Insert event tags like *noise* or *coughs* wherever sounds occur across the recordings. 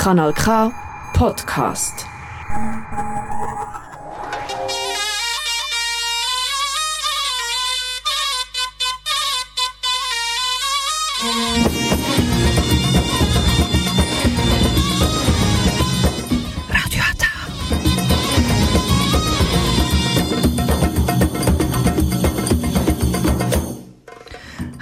Kanal K Podcast.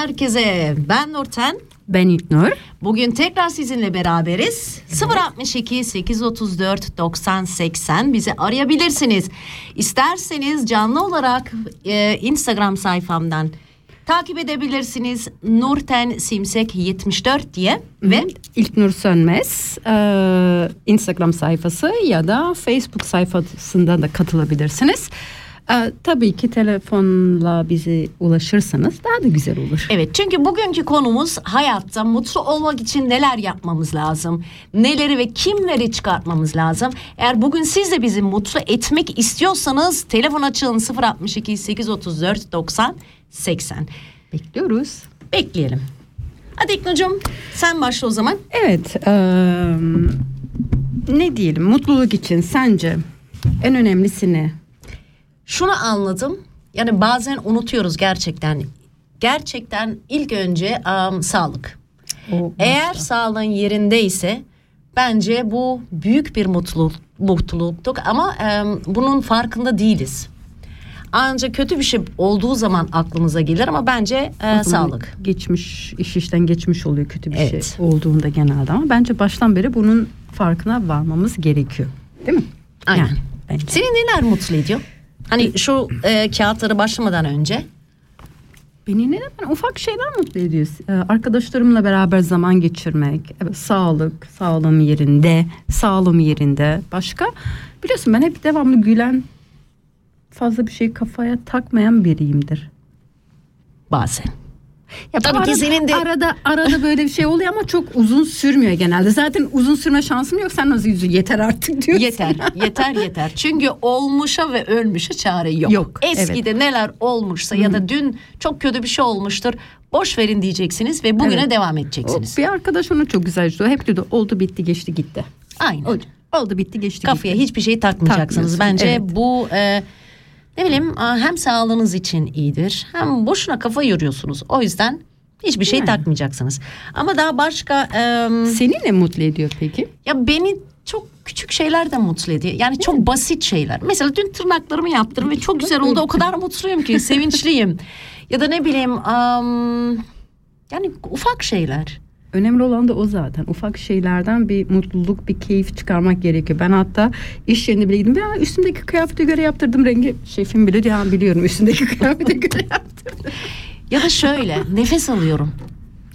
herkese. Ben Nurten. Ben İlknur. Bugün tekrar sizinle beraberiz. 062 834 90 80 bizi arayabilirsiniz. İsterseniz canlı olarak e, Instagram sayfamdan takip edebilirsiniz. Nurten Simsek 74 diye ve İlknur Sönmez eee, Instagram sayfası ya da Facebook sayfasından da katılabilirsiniz. Eee, tabii ki telefonla bize ulaşırsanız daha da güzel olur. Evet çünkü bugünkü konumuz hayatta mutlu olmak için neler yapmamız lazım? Neleri ve kimleri çıkartmamız lazım? Eğer bugün siz de bizi mutlu etmek istiyorsanız telefon açın 062 834 90 80. Bekliyoruz. Bekleyelim. Hadi İknur'cum sen başla o zaman. Evet. eee, ne diyelim mutluluk için sence en önemlisi ne? Şunu anladım. Yani bazen unutuyoruz gerçekten. gerçekten ilk önce am, sağlık. O Eğer sağlığın yerindeyse bence bu büyük bir mutluluk mutluluktuk ama em, bunun farkında değiliz. Ancak kötü bir şey olduğu zaman aklımıza gelir ama bence e, sağlık. Geçmiş, iş işten geçmiş oluyor kötü bir Evet. şey olduğunda genelde ama bence baştan beri bunun farkına varmamız gerekiyor. Değil mi? Aynen. Yani bence. Seni neler mutlu ediyor? Hani şu e, kağıtları başlamadan önce. Beni neden ben ufak şeyler mutlu ediyor. Ee, arkadaşlarımla beraber zaman geçirmek, evet, sağlık, sağlığım yerinde, sağlığım yerinde. Başka biliyorsun ben hep devamlı gülen, fazla bir şey kafaya takmayan biriyimdir. Bazen. Ya Tabii ki arada, senin de- arada arada böyle bir şey oluyor ama çok uzun sürmüyor genelde. Zaten uzun sürme şansım yok. Sen nasıl yüzü yeter artık diyorsun. Yeter, yeter, yeter. Çünkü olmuşa ve ölmüşe çare yok. Yok, Eskide neler olmuşsa ya da dün çok kötü bir şey olmuştur. Boş verin diyeceksiniz ve bugüne Evet. devam O, edeceksiniz. bir arkadaş onu çok güzel söylüyor. Hep diyordu oldu bitti geçti gitti. Aynen. Oldu, oldu bitti geçti Kafaya gitti. hiçbir şey takmayacaksınız. Bence evet. bu e, ne bileyim hem sağlığınız için iyidir hem boşuna kafa yoruyorsunuz. O yüzden hiçbir şey Yani. takmayacaksınız. Ama daha başka e, Seni ne mutlu ediyor peki? ya beni çok küçük şeyler de mutlu ediyor. Yani çok basit şeyler. Mesela dün tırnaklarımı yaptım ve çok güzel oldu. O kadar mutluyum ki, *laughs* sevinçliyim. Ya da ne bileyim am, yani ufak şeyler. Önemli olan da o zaten. Ufak şeylerden bir mutluluk, bir keyif çıkarmak gerekiyor. Ben hatta iş yerine bile gittim. Ya üstümdeki kıyafete göre yaptırdım rengi. Şefim bile diyor "Ha, biliyorum üstündeki *laughs* kıyafete göre yaptırdım. Ya da şöyle nefes alıyorum.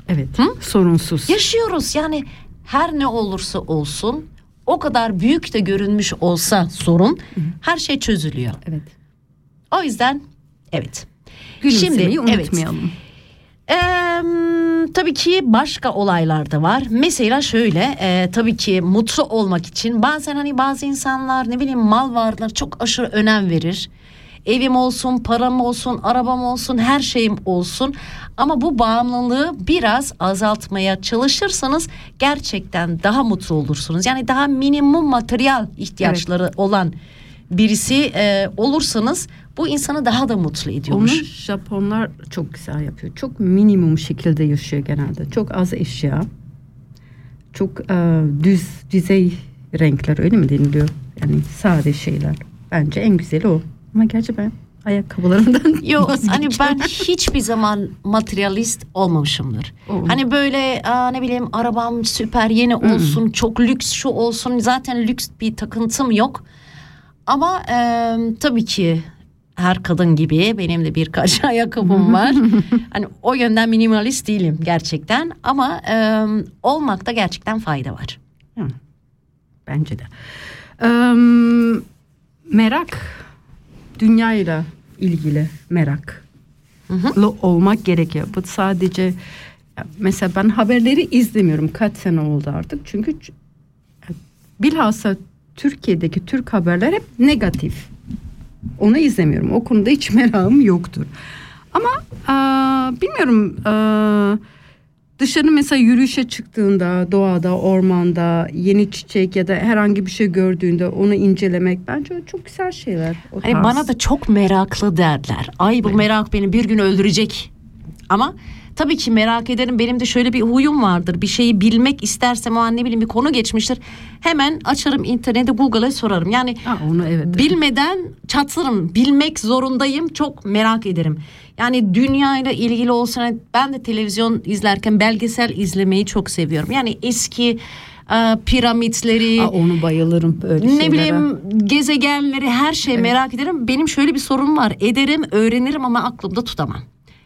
Evet. Sorunsuz. Yaşıyoruz yani her ne olursa olsun o kadar büyük de görünmüş olsa sorun her şey çözülüyor. Evet. O yüzden evet. Gülümsemeyi Şimdi, evet. unutmayalım. Eee, tabii ki başka olaylar da var. Mesela şöyle e, tabii ki mutlu olmak için bazen hani bazı insanlar ne bileyim mal varlıklar çok aşırı önem verir. Evim olsun, param olsun, arabam olsun, her şeyim olsun. Ama bu bağımlılığı biraz azaltmaya çalışırsanız gerçekten daha mutlu olursunuz. Yani daha minimum materyal ihtiyaçları olan birisi e, olursanız bu insanı daha da mutlu Onu ediyormuş. Japonlar çok güzel yapıyor. Çok minimum şekilde yaşıyor genelde. Çok az eşya. Çok e, düz düzey renkler öyle mi deniliyor? Yani sade şeyler. Bence en güzeli o. Ama gerçi ben ayakkabılarımdan *laughs* Yok hani ben hiçbir zaman materyalist olmamışımdır. Olma. Hani böyle aa, ne bileyim arabam süper yeni olsun çok lüks şu olsun zaten lüks bir takıntım yok. Ama e, tabii ki her kadın gibi benim de birkaç *laughs* ayakkabım var. *laughs* hani o yönden minimalist değilim gerçekten ama e, olmakta gerçekten fayda var. Bence de. Eee, merak dünyayla ilgili merak olmak gerekiyor. Bu sadece mesela ben haberleri izlemiyorum. Kaç sene oldu artık. Çünkü bilhassa Türkiye'deki Türk haberler hep negatif. Onu izlemiyorum. O konuda hiç *laughs* merakım yoktur. Ama aa, bilmiyorum aa, dışarı mesela yürüyüşe çıktığında doğada, ormanda yeni çiçek ya da herhangi bir şey gördüğünde onu incelemek bence çok güzel şeyler. O Hani bana da çok meraklı derler. Ay bu merak beni bir gün öldürecek. Ama tabii ki merak ederim. Benim de şöyle bir huyum vardır. Bir şeyi bilmek istersem o an ne bileyim bir konu geçmiştir. Hemen açarım internete Google'a sorarım. Yani Ha, onu evet. bilmeden çatlarım. Bilmek zorundayım. Çok merak ederim. Yani dünyayla ilgili olsun. hani Ben de televizyon izlerken belgesel izlemeyi çok seviyorum. Yani eski e, piramitleri, Aa, onu bayılırım böyle ne şeylere. bileyim gezegenleri her şeyi merak ederim. Benim şöyle bir sorun var. Ederim, öğrenirim ama aklımda tutamam.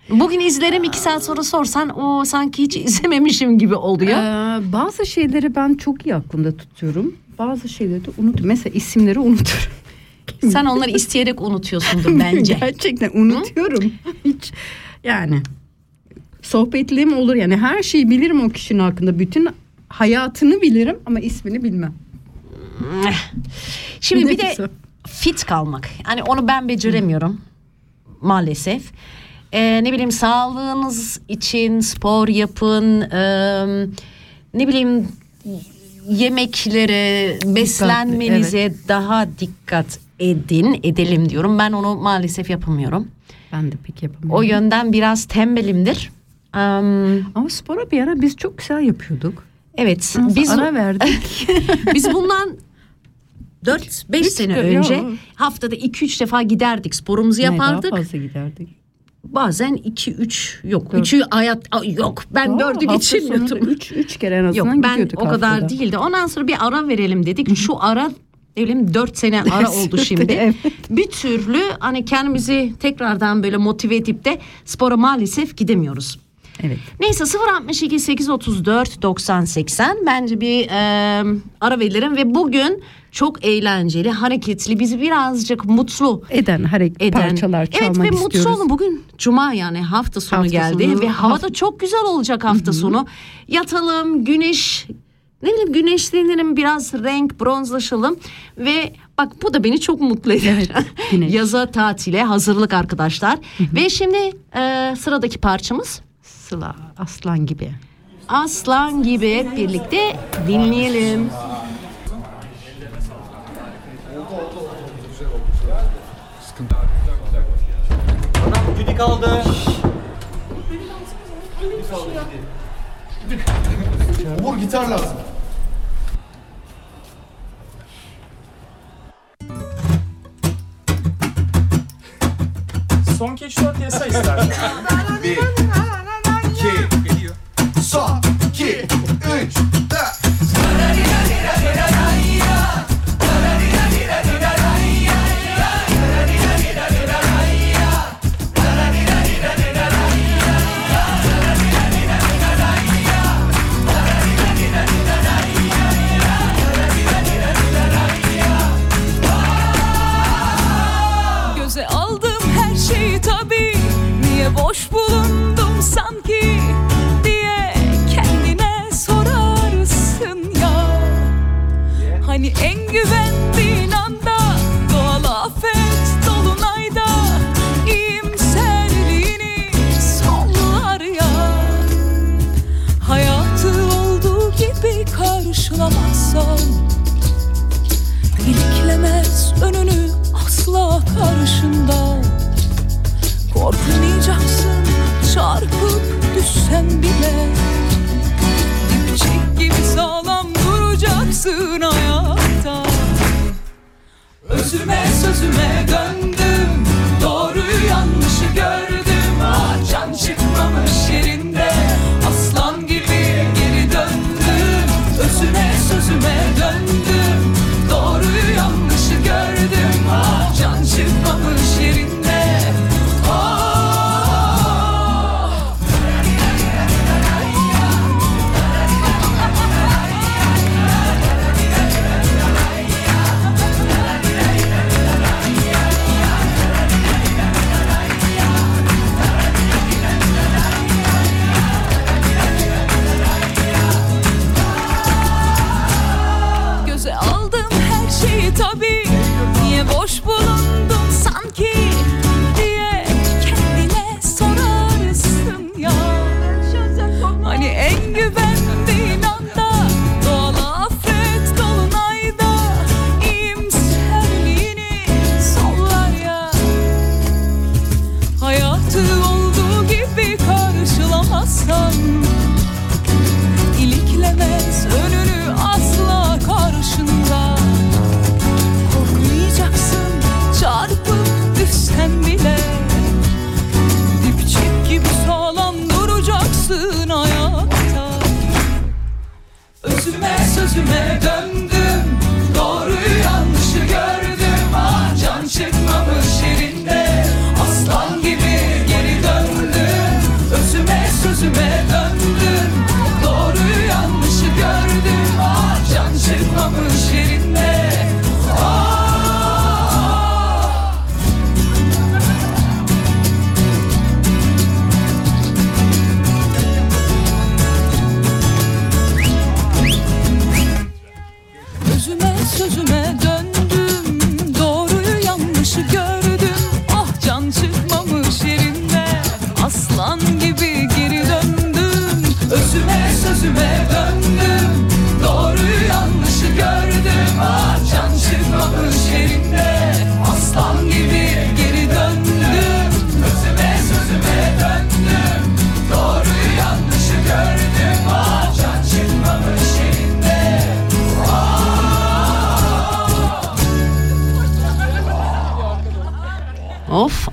Bugün izlerim iki saat sonra sorsan o sanki hiç *laughs* izlememişim gibi oluyor. Ee, bazı şeyleri ben çok iyi aklımda tutuyorum. Bazı şeyleri de unutuyorum. Mesela isimleri unuturum. *laughs* Sen onları isteyerek unutuyorsundur *laughs* bence. Gerçekten unutuyorum. Hiç yani sohbetliğim olur yani her şeyi bilirim o kişinin hakkında. Bütün hayatını bilirim ama ismini bilmem. Şimdi bir de fit kalmak. Hani onu ben beceremiyorum maalesef. Ee, ne bileyim sağlığınız için spor yapın. ee, ne bileyim yemeklere, beslenmenize daha dikkat edin, edelim diyorum. Ben onu maalesef yapamıyorum. Ben de pek yapamıyorum. O yönden biraz tembelimdir. Am, Ama spora bir ara biz çok güzel yapıyorduk. evet Biz biz ara verdik. *laughs* biz bundan 4-5 sene önce haftada 2-3 defa giderdik sporumuzu Ne, daha yapardık. fazla giderdik. Bazen 2-3 yok. Dört. 3'ü hayat Ay, yok ben Aa, 4'ü hafta geçirmiyordum. sonu Üç, üç kere en Yok azından ben gidiyorduk o kadar haftada. değildi. Ondan sonra bir ara verelim dedik. Şu ara bileyim 4 sene ara *laughs* oldu şimdi. Evet. Bir türlü hani kendimizi tekrardan böyle motive edip de spora maalesef gidemiyoruz. Evet. Neyse 062 834 90 80 bence bir e, ara verelim ve bugün çok eğlenceli, hareketli, bizi birazcık mutlu Eden hareket eden. parçalar çalmak evet ve istiyoruz. mutlu olun bugün cuma yani hafta sonu Hafta geldi sonu, ve hava da çok güzel olacak hafta sonu. Yatalım, güneş ne bileyim güneşlenelim biraz renk bronzlaşalım ve bak bu da beni çok mutlu eder. Evet, güneş. *laughs* Yaza tatile hazırlık arkadaşlar. Ve şimdi e, sıradaki parçamız Sıla aslan gibi. Aslan gibi birlikte dinleyelim. Cüdi kaldı. Umur gitar lazım. Son keçi yasa istersen. *laughs*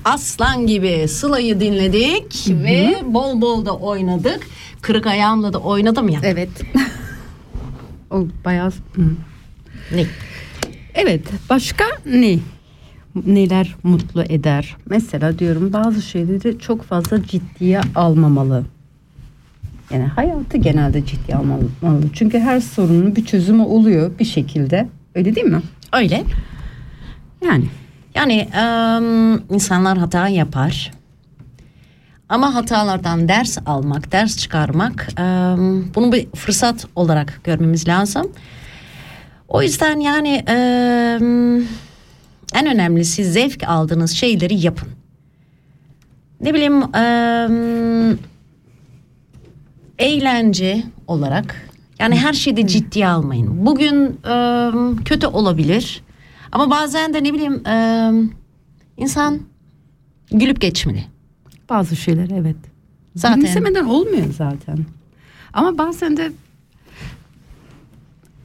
Aslan gibi Sıla'yı dinledik ve bol bol da oynadık. Kırık ayağımla da oynadım ya. Evet. *laughs* o bayağı... Hı. Ne? Evet başka ne? Neler mutlu eder? Mesela diyorum bazı şeyleri çok fazla ciddiye almamalı. Yani hayatı genelde ciddiye almalı. Çünkü her sorunun bir çözümü oluyor bir şekilde. Öyle değil mi? Öyle. Yani Yani em, insanlar hata yapar. Ama hatalardan ders almak, ders çıkarmak em, bunu bir fırsat olarak görmemiz lazım. O yüzden yani em, en önemlisi zevk aldığınız şeyleri yapın. Ne bileyim em, eğlence olarak yani her şeyi de ciddiye almayın. Bugün em, kötü olabilir ama bazen de ne bileyim em, insan gülüp geçmeli. bazı şeyler evet. Zaten Gülümsemeden olmuyor zaten. Ama bazen de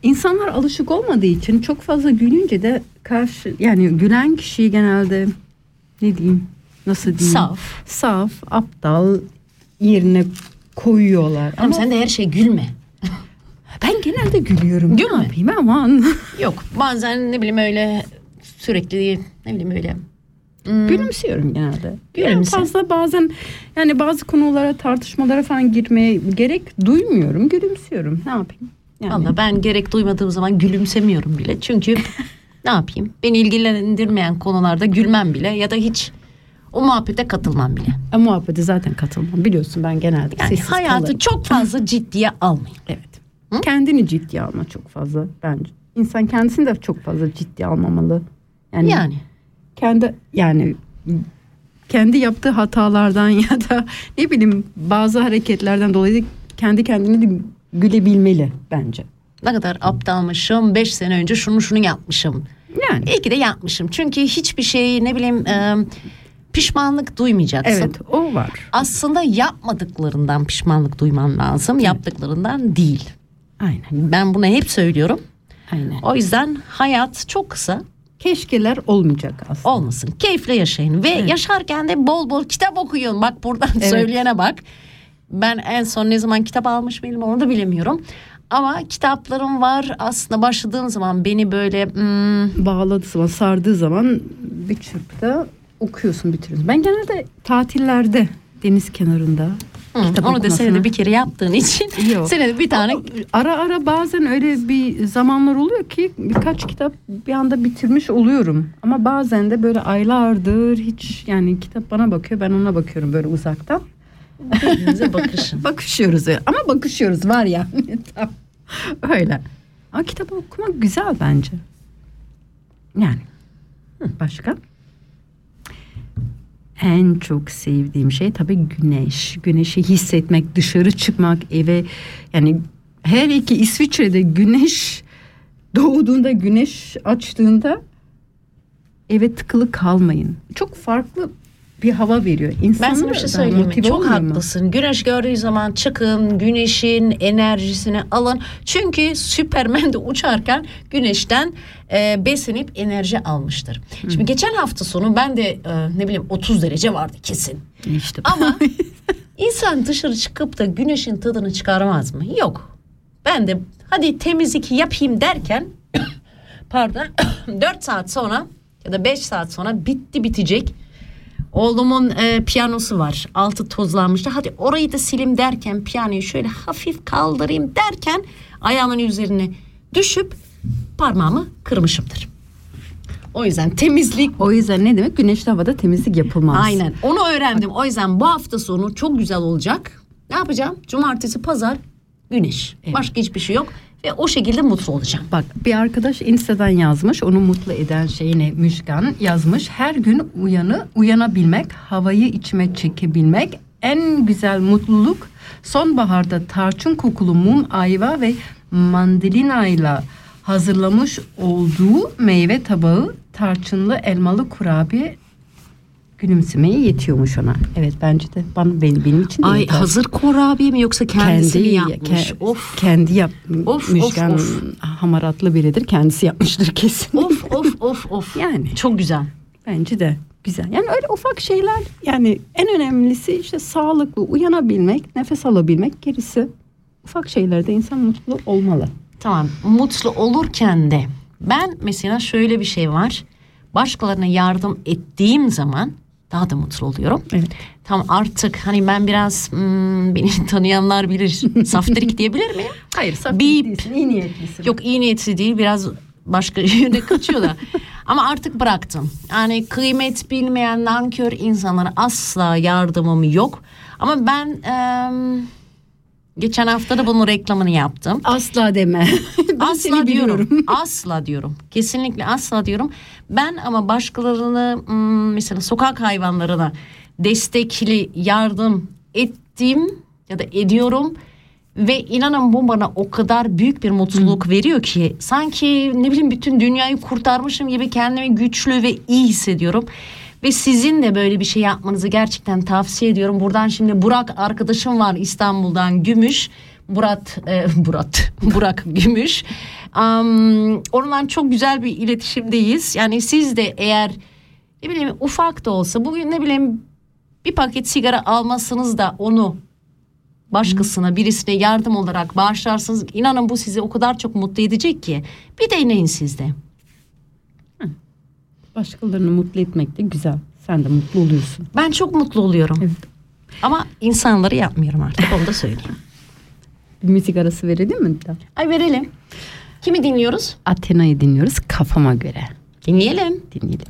insanlar alışık olmadığı için çok fazla gülünce de karşı yani gülen kişiyi genelde ne diyeyim nasıl diyeyim Saf. saf aptal yerine koyuyorlar. Ama sen de her şey gülme. Ben genelde gülüyorum. Gülme. Ne yapayım aman. *laughs* Yok bazen ne bileyim öyle sürekli ne bileyim öyle. Gülümsüyorum genelde. Gülümse. Yani fazla bazen yani bazı konulara tartışmalara falan girmeye gerek duymuyorum. Gülümsüyorum. Ne yapayım? Yani. Valla ben gerek duymadığım zaman gülümsemiyorum bile. Çünkü *laughs* ne yapayım? Beni ilgilendirmeyen konularda gülmem bile ya da hiç o muhabbete katılmam bile. E, muhabbete zaten katılmam. Biliyorsun ben genelde Yani hayatı kalırım. çok fazla ciddiye almayın. Evet. Kendini ciddiye alma çok fazla bence. İnsan kendisini de çok fazla ciddiye almamalı. Yani, Yani kendi yani kendi yaptığı hatalardan *laughs* ya da ne bileyim bazı hareketlerden dolayı kendi kendini gülebilmeli bence. ne kadar aptalmışım. Beş sene önce şunu şunu yapmışım. Yani İyi ki de yapmışım. Çünkü hiçbir şey ne bileyim e, pişmanlık duymayacaksın. evet o var. Aslında yapmadıklarından pişmanlık duyman lazım. Yaptıklarından değil. Aynen. Ben bunu hep söylüyorum. Aynen. O yüzden hayat çok kısa. Keşkeler olmayacak aslında. olmasın. Keyifle yaşayın ve yaşarken de bol bol kitap okuyun. Bak buradan Evet. söyleyene bak. Ben en son ne zaman kitap almış mıydım onu da bilemiyorum. Ama kitaplarım var. Aslında başladığım zaman beni böyle hmm, Bağladığı zaman sardığı zaman bir çırpıda okuyorsun bitiriyorsun. Ben genelde tatillerde deniz kenarında kitap onu da senede bir kere yaptığın için *laughs* Yok. senede bir tane Ama ara ara bazen öyle bir zamanlar oluyor ki birkaç kitap bir anda bitirmiş oluyorum. Ama bazen de böyle aylardır hiç yani kitap bana bakıyor ben ona bakıyorum böyle uzaktan. birbirinize *laughs* bakışın. Bakışıyoruz öyle. ama bakışıyoruz var ya. *laughs* Tam öyle. Ama kitap okumak güzel bence. Yani Hı, başka? En çok sevdiğim şey tabii güneş. Güneşi hissetmek, dışarı çıkmak, eve yani her iki İsviçre'de güneş doğduğunda, güneş açtığında eve tıkılı kalmayın. Çok farklı bir hava veriyor. Ben İnsanlar sana bir şey söyleyeyim mi? Çok olmuyor mu? haklısın. Güneş gördüğü zaman çıkın, güneşin enerjisini alın. Çünkü Süpermen de uçarken güneşten e, besinip enerji almıştır. Şimdi geçen hafta sonu ben de e, ne bileyim 30 derece vardı kesin. İşte Ama *laughs* insan dışarı çıkıp da güneşin tadını çıkarmaz mı? Yok. Ben de hadi temizlik yapayım derken *coughs* pardon *coughs* 4 saat sonra ya da 5 saat sonra bitti bitecek. Oğlumun e, piyanosu var. Altı tozlanmıştı. Hadi orayı da silim derken piyanoyu şöyle hafif kaldırayım derken ayağımın üzerine düşüp parmağımı kırmışımdır. O yüzden temizlik O yüzden ne demek? Güneşli havada temizlik yapılmaz. Aynen onu öğrendim. O yüzden bu hafta sonu çok güzel olacak. Ne yapacağım? Cumartesi, pazar, güneş. Başka hiçbir şey yok. Ve o şekilde mutlu olacağım. Bak bir arkadaş Insta'dan yazmış. Onu mutlu eden şey ne? Müşkan yazmış. Her gün uyanı uyanabilmek, havayı içime çekebilmek en güzel mutluluk sonbaharda tarçın kokulu mum, ayva ve mandalina ile hazırlamış olduğu meyve tabağı tarçınlı elmalı kurabiye gülümsemeye yetiyormuş ona. Evet bence de bana benim, benim için de Ay yeter. hazır kurabiye mi yoksa kendisi mi yapmış? ke- of kendi yap Of, Müjgan of, hamaratlı biridir kendisi yapmıştır *laughs* kesin of of of of. yani Çok güzel. bence de güzel. Yani öyle ufak şeyler yani en önemlisi işte sağlıklı uyanabilmek, nefes alabilmek gerisi ufak şeylerde insan mutlu olmalı. Tamam mutlu olurken de ben mesela şöyle bir şey var. Başkalarına yardım ettiğim zaman daha da mutlu oluyorum. Evet. Tam artık hani ben biraz hmm, beni *laughs* tanıyanlar bilir. Saftirik diyebilir miyim? Hayır, saf Bip. değilsin, iyi niyetlisin. Yok iyi niyetli değil biraz başka *laughs* yöne kaçıyor da. Ama artık bıraktım. Yani kıymet bilmeyen nankör insanlara asla yardımım yok. Ama ben em, geçen hafta da bunun reklamını yaptım. Asla deme. *laughs* ben asla seni diyorum. biliyorum. *laughs* asla diyorum. Kesinlikle asla diyorum. Ben ama başkalarını hmm, mesela sokak hayvanlarına destekli yardım ettim ya da ediyorum ve inanın bu bana o kadar büyük bir mutluluk veriyor ki sanki ne bileyim bütün dünyayı kurtarmışım gibi kendimi güçlü ve iyi hissediyorum. Ve sizin de böyle bir şey yapmanızı gerçekten tavsiye ediyorum. Buradan şimdi Burak arkadaşım var İstanbul'dan Gümüş. Murat, e, *laughs* Murat, *laughs* Burak Gümüş. Am, onunla çok güzel bir iletişimdeyiz. Yani siz de eğer ne bileyim ufak da olsa bugün ne bileyim bir paket sigara almasınız da onu başkasına birisine yardım olarak bağışlarsınız. İnanın bu sizi o kadar çok mutlu edecek ki. Bir deneyin siz de. Başkalarını mutlu etmek de güzel. Sen de mutlu oluyorsun. Ben çok mutlu oluyorum. Evet. Ama insanları yapmıyorum artık onu da söyleyeyim. Bir müzik arası verelim mi? Ay verelim. Kimi dinliyoruz? Athena'yı dinliyoruz kafama göre. Dinleyelim. Dinleyelim.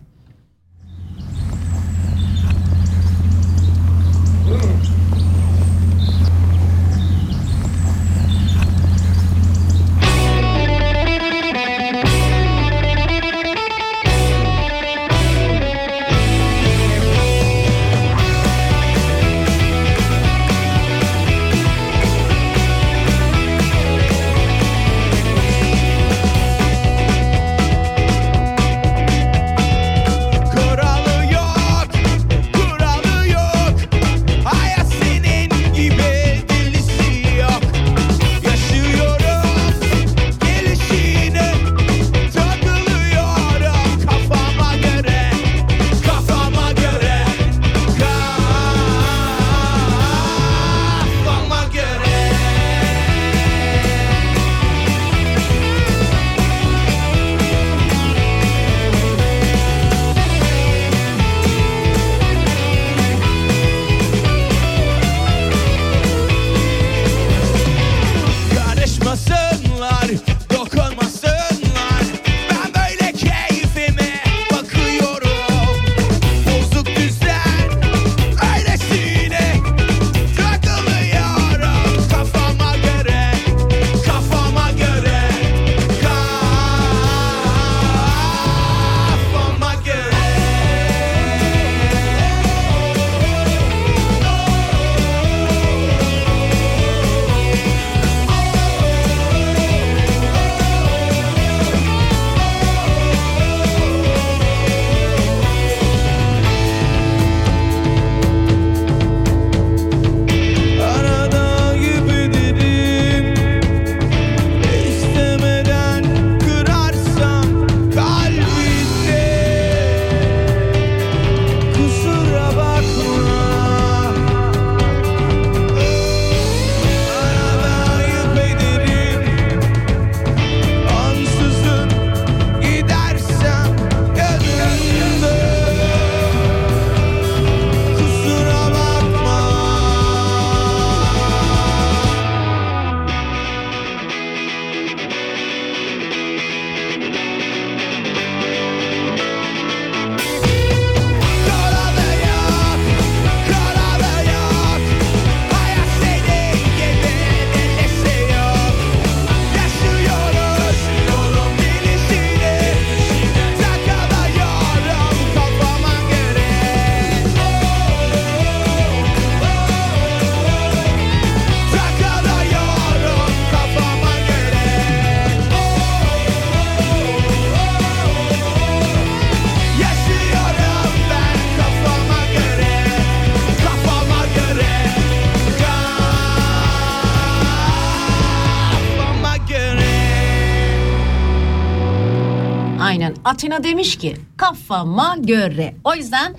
Atina demiş ki kafama göre. O yüzden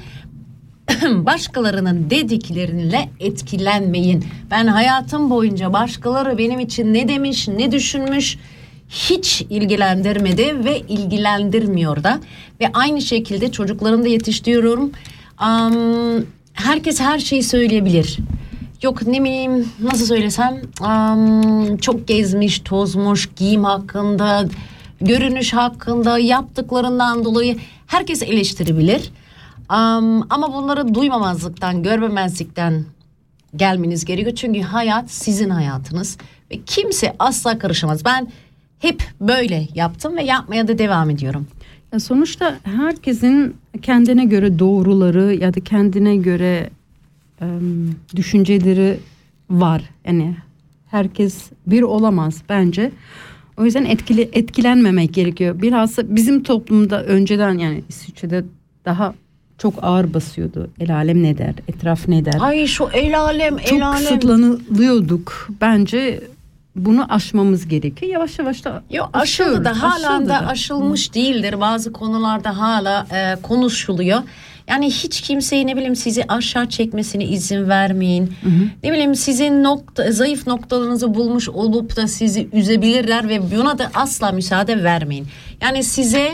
*clears throat* başkalarının dedikleriyle etkilenmeyin. Ben hayatım boyunca başkaları benim için ne demiş, ne düşünmüş hiç ilgilendirmedi ve ilgilendirmiyor da. Ve aynı şekilde çocuklarımı da yetiştiriyorum. Am, herkes her şeyi söyleyebilir. Yok ne bileyim nasıl söylesem am, çok gezmiş, tozmuş, giyim hakkında, görünüş hakkında, yaptıklarından dolayı herkes eleştirebilir. Am, ama bunları duymamazlıktan, görmemezlikten gelmeniz gerekiyor. Çünkü hayat sizin hayatınız ve kimse asla karışamaz. Ben hep böyle yaptım ve yapmaya da devam ediyorum. Ya sonuçta herkesin kendine göre doğruları ya da kendine göre em, düşünceleri var. Yani herkes bir olamaz bence. O yüzden etkili etkilenmemek gerekiyor. Bilhassa bizim toplumda önceden yani İsviçre'de daha çok ağır basıyordu. El alem ne der, etraf ne der. Ay şu el alem, çok el alem. kısıtlanıyorduk. Bence bunu aşmamız gerekiyor. Yavaş yavaş da Yok aşıldı da hala da. aşılmış değildir. Bazı konularda hala e, konuşuluyor. Yani hiç kimseyi ne bileyim sizi aşağı çekmesine izin vermeyin. Ne bileyim sizin nokta, zayıf noktalarınızı bulmuş olup da sizi üzebilirler ve buna da asla müsaade vermeyin. Yani size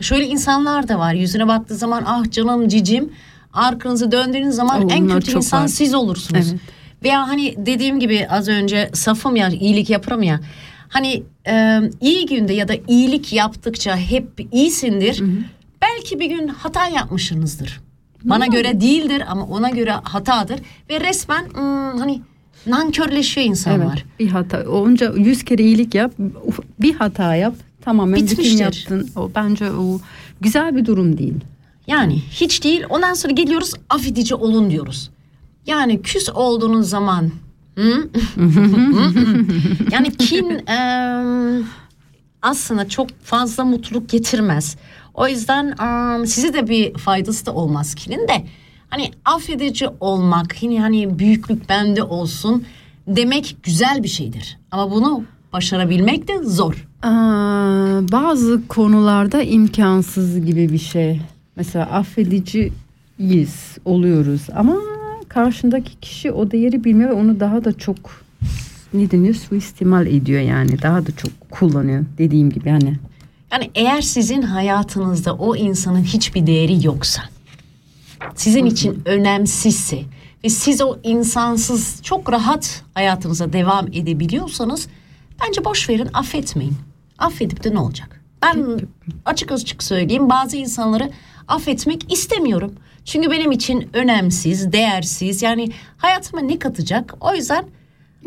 şöyle insanlar da var. Yüzüne baktığı zaman ah canım cicim arkanızı döndüğünüz zaman Oo, en kötü insan var. siz olursunuz. Evet. Veya hani dediğim gibi az önce safım ya iyilik yaparım ya. Hani e, iyi günde ya da iyilik yaptıkça hep iyisindir. Belki bir gün hata yapmışsınızdır. Bana göre değildir ama ona göre hatadır. Ve resmen hmm, hani nankörleşiyor insanlar. Evet, bir hata. Onca yüz kere iyilik yap, bir hata yap. Tamamen bütün Bitmiştir. yaptın. O bence o güzel bir durum değil. Yani hiç değil. Ondan sonra geliyoruz affedici olun diyoruz. Yani küs olduğunuz zaman *laughs* yani kin em, aslında çok fazla mutluluk getirmez. O yüzden em, size de bir faydası da olmaz kinin de. Hani affedici olmak, yine hani büyüklük bende olsun demek güzel bir şeydir. Ama bunu başarabilmek de zor. Aa, bazı konularda imkansız gibi bir şey. Mesela affediciyiz, oluyoruz ama karşındaki kişi o değeri bilmiyor ve onu daha da çok ne deniyor suistimal ediyor yani daha da çok kullanıyor dediğim gibi hani. Yani eğer sizin hayatınızda o insanın hiçbir değeri yoksa, sizin için önemsizse ve siz o insansız çok rahat hayatınıza devam edebiliyorsanız bence boş verin, affetmeyin. Affedip de ne olacak? Ben açık açık söyleyeyim bazı insanları affetmek istemiyorum. Çünkü benim için önemsiz, değersiz yani hayatıma ne katacak? O yüzden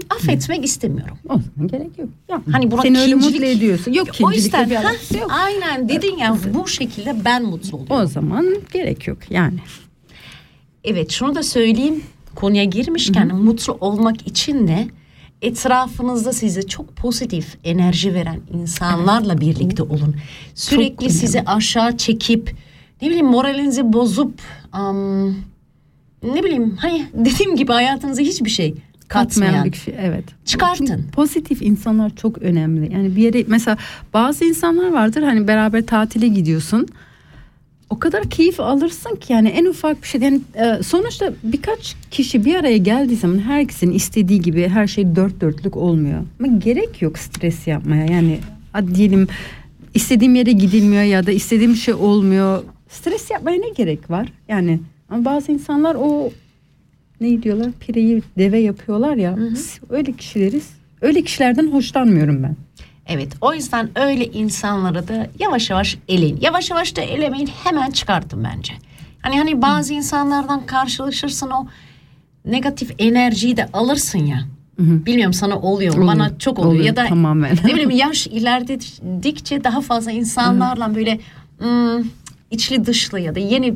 affetmek istemiyorum. O zaman gerek yok. Yapma. Hani buna Seni öyle mutlu ediyorsun. Yok o yüzden bir alakası yok. aynen dedin ya bu şekilde ben mutlu oluyorum. O zaman gerek yok yani. Evet şunu da söyleyeyim konuya girmişken mutlu olmak için de etrafınızda size çok pozitif enerji veren insanlarla birlikte olun. Sürekli sizi aşağı çekip ne bileyim moralinizi bozup am, ne bileyim hani dediğim gibi hayatınıza hiçbir şey katmayan. Katmayan bir şey evet. Çıkartın. Çünkü pozitif insanlar çok önemli. Yani bir yere mesela bazı insanlar vardır hani beraber tatile gidiyorsun. O kadar keyif alırsın ki yani en ufak bir şey yani e, sonuçta birkaç kişi bir araya geldiği zaman herkesin istediği gibi her şey dört dörtlük olmuyor. Ama gerek yok stres yapmaya. Yani hadi diyelim istediğim yere gidilmiyor ya da istediğim şey olmuyor. Stres yapmaya ne gerek var? Yani ama bazı insanlar o ne diyorlar pireyi deve yapıyorlar ya öyle kişileriz. Öyle kişilerden hoşlanmıyorum ben. Evet o yüzden öyle insanları da yavaş yavaş eleyin. Yavaş yavaş da elemeyin hemen çıkartın bence. Hani hani bazı insanlardan karşılaşırsın o negatif enerjiyi de alırsın ya. Bilmiyorum sana oluyor mu? Bana çok oluyor. oluyor, ya da tamamen. ne bileyim yaş ilerledikçe daha fazla *laughs* insanlarla böyle hmm, içli dışlı ya da yeni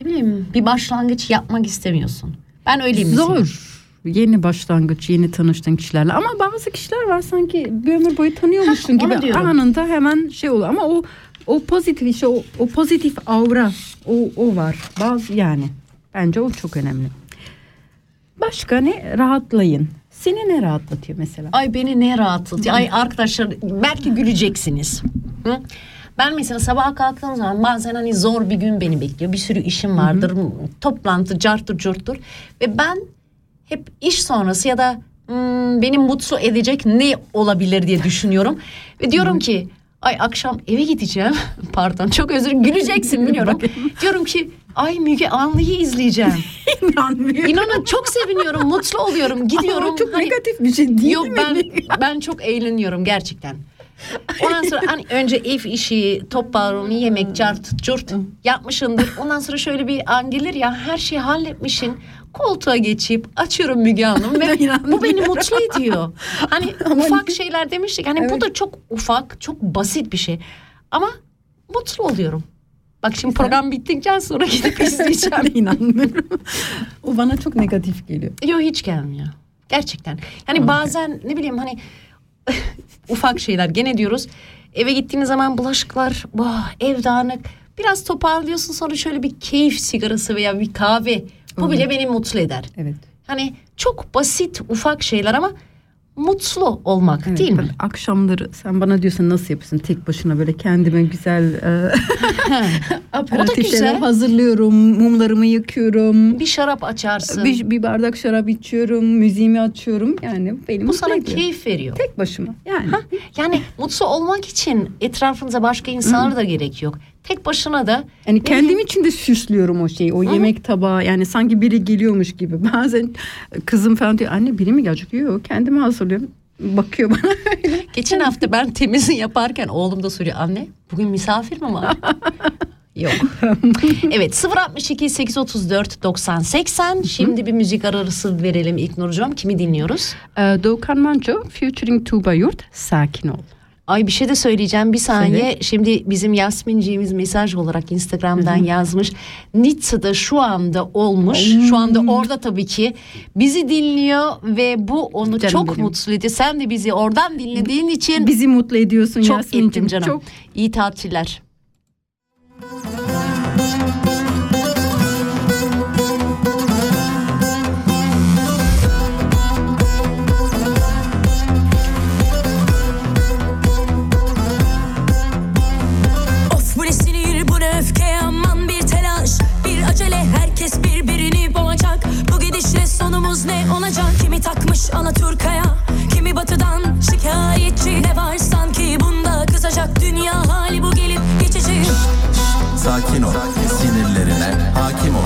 ne bileyim bir başlangıç yapmak istemiyorsun. Ben öyleyim mesela. Zor. Yeni başlangıç, yeni tanıştığın kişilerle ama bazı kişiler var sanki bir ömür boyu tanıyormuşsun Heh, gibi diyorum. anında hemen şey oluyor ama o o pozitif işte o, o pozitif aura o o var. Bazı yani bence o çok önemli. Başka ne? Rahatlayın. Seni ne rahatlatıyor mesela? Ay beni ne rahatlatıyor. Ay arkadaşlar belki güleceksiniz. Hı? Ben mesela sabah kalktığım zaman bazen hani zor bir gün beni bekliyor. Bir sürü işim vardır. Toplantı, carttır, curttur. Ve ben hep iş sonrası ya da hmm, beni mutlu edecek ne olabilir diye düşünüyorum. Ve diyorum ki ay akşam eve gideceğim. *laughs* Pardon çok özür güleceksin biliyorum. diyorum ki ay Müge Anlı'yı izleyeceğim. *laughs* İnanmıyorum. İnanın çok seviniyorum, mutlu oluyorum. Gidiyorum. Ama çok hani- negatif bir şey değil Yok mi? ben ben çok eğleniyorum gerçekten. Ondan sonra hani önce ev işi, toparlanma, yemek, cart, curt yapmışındır. Ondan sonra şöyle bir an gelir ya her şeyi halletmişsin. Koltuğa geçip açıyorum Müge Hanım *laughs* ve bu beni mutlu ediyor. Hani *laughs* ufak şeyler demiştik. Hani bu da çok ufak, çok basit bir şey. Ama mutlu oluyorum. Bak şimdi program bittikten sonra *laughs* gidip izleyeceğim. İnanmıyorum. o bana çok negatif geliyor. Yok hiç gelmiyor. Gerçekten. Yani bazen ne bileyim hani *laughs* ufak şeyler gene diyoruz. Eve gittiğiniz zaman bulaşıklar, bah, ev dağınık. Biraz toparlıyorsun sonra şöyle bir keyif sigarası veya bir kahve. Bu bile beni mutlu eder. Evet. Hani çok basit ufak şeyler ama mutlu olmak Evet, değil mi? Akşamları sen bana diyorsun nasıl yapıyorsun tek başına böyle kendime güzel e, *laughs* aperatif güzel. şeyler hazırlıyorum, mumlarımı yakıyorum. Bir şarap açarsın. Bir, bir bardak şarap içiyorum, müziğimi açıyorum. Yani benim Bu sana ediyor. keyif veriyor. Tek başıma yani. Yani mutlu olmak için etrafınıza başka insanlar da gerek yok. Tek başına da Yani kendim için de süslüyorum o şeyi. O yemek tabağı yani sanki biri geliyormuş gibi. *laughs* Bazen kızım falan diyor anne biri mi gelecek? Yok kendimi hazırlıyorum. Bakıyor bana *laughs* öyle. Geçen hafta ben temizliği yaparken oğlum da soruyor anne bugün misafir mi var? *laughs* Yok. evet 062 834 90 80 şimdi bir müzik arası verelim ilk Nurcuğum. Kimi dinliyoruz? Ee, Doğukan Manço featuring Tuğba Yurt Sakin ol. Ay bir şey de söyleyeceğim bir saniye. Şimdi bizim Yasminciğimiz mesaj olarak Instagram'dan yazmış. Nitza'da şu anda olmuş. Şu anda orada tabii ki. Bizi dinliyor ve bu onu Canım çok benim. mutlu ediyor. Sen de bizi oradan dinlediğin için Bizi mutlu ediyorsun çok Yasmin'cim. ettim canım. Çok İyi tatiller. Sonumuz ne olacak? Kimi takmış Alaturka'ya? Kimi batıdan şikayetçi? Ne var sanki bunda? Kızacak Dünya hali bu gelip geçici. Sakin ol, sinirlerine hakim ol.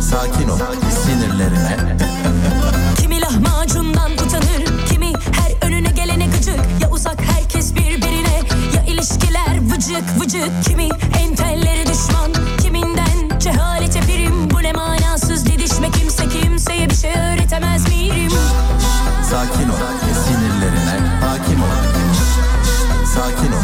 Sakin ol, sinirlerine. Kimi lahmacundan utanır Kimi her önüne gelene gıcık. Ya uzak herkes birbirine Ya ilişkiler vıcık vıcık. Kimi entelleri düşman Kiminden cehalete prim Bu ne manasız şey öğretemez miyim Sakin ol, sinirlerine hakim ol. Sakin ol,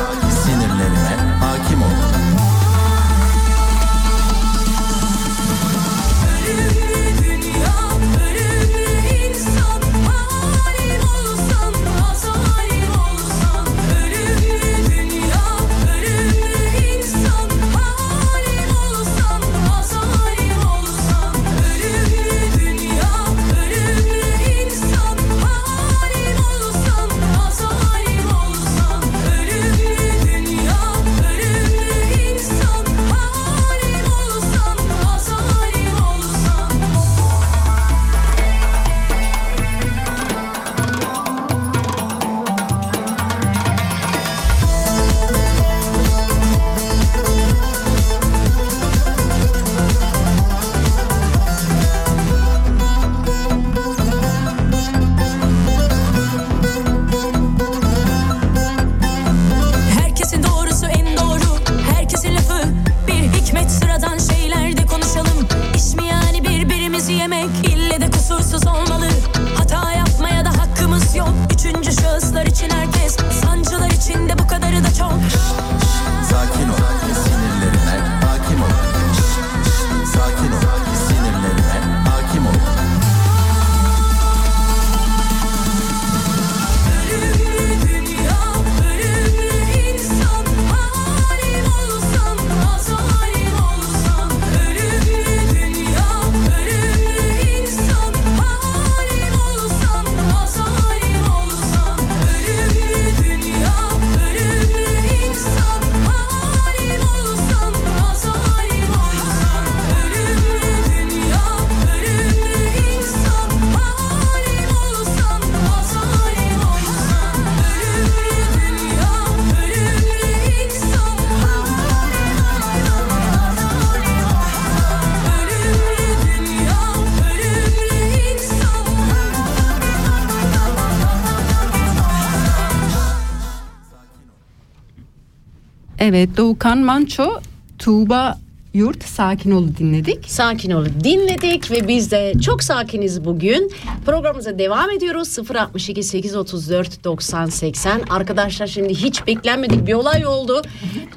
Evet Doğukan Manço, Tuğba Yurt Sakin Ol dinledik. Sakin olun dinledik ve biz de çok sakiniz bugün. Programımıza devam ediyoruz. 062 834 90 80. Arkadaşlar şimdi hiç beklenmedik bir olay oldu.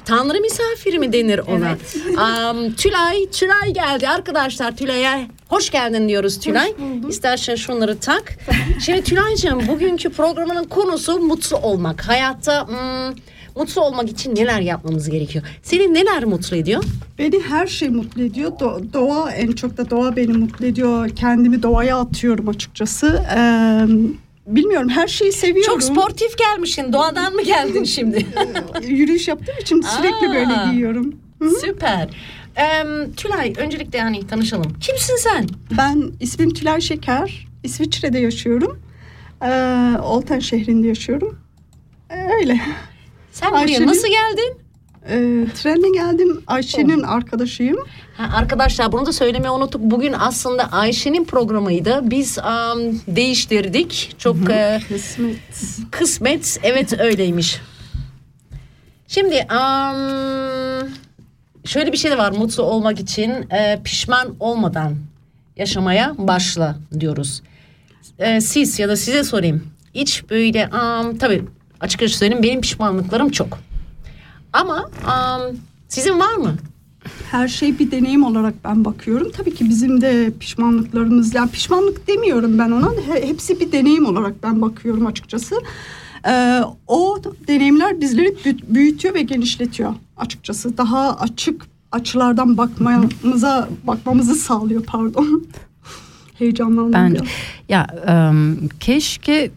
Tanrı misafiri mi denir ona? *laughs* Am, Tülay, Tülay geldi arkadaşlar. Tülay'a hoş geldin diyoruz Tülay. İstersen şunları tak. Şimdi Tülay'cığım bugünkü programının konusu mutlu olmak. Hayatta hmm, mutlu olmak için neler yapmamız gerekiyor? Seni neler mutlu ediyor? Beni her şey mutlu ediyor. Do- doğa en çok da doğa beni mutlu ediyor. Kendimi doğaya atıyorum açıkçası. Ee, bilmiyorum her şeyi seviyorum. Çok sportif gelmişsin. Doğadan mı geldin şimdi? *laughs* Yürüyüş yaptığım için sürekli Aa. böyle giyiyorum. Süper. Em, Tülay öncelikle hani tanışalım. Kimsin sen? Ben ismim Tülay Şeker. İsviçre'de yaşıyorum. Ee, Olten şehrinde yaşıyorum. Ee, öyle. Sen buraya Ayşe'nin- nasıl geldin? Ee, trenle geldim. Ayşe'nin arkadaşıyım. Ha, arkadaşlar bunu da söylemeyi unuttuk. Bugün aslında Ayşe'nin programıydı. Biz am, değiştirdik. Çok e, Kısmet. kısmet. Evet öyleymiş. Şimdi am, şöyle bir şey de var. Mutlu olmak için e, pişman olmadan yaşamaya başla diyoruz. E, siz ya da size sorayım. Hiç böyle am, tabii açıkça söyleyeyim benim pişmanlıklarım çok. Ama am, sizin var mı? Her şey bir deneyim olarak ben bakıyorum. Tabii ki bizim de pişmanlıklarımız, yani pişmanlık demiyorum ben ona. He- Hepsi bir deneyim olarak ben bakıyorum açıkçası. Ee, o deneyimler bizleri bü- büyütüyor ve genişletiyor açıkçası. Daha açık açılardan bakmamıza bakmamızı sağlıyor pardon. *laughs* Heyecanlandım. Biraz. ya em, keşke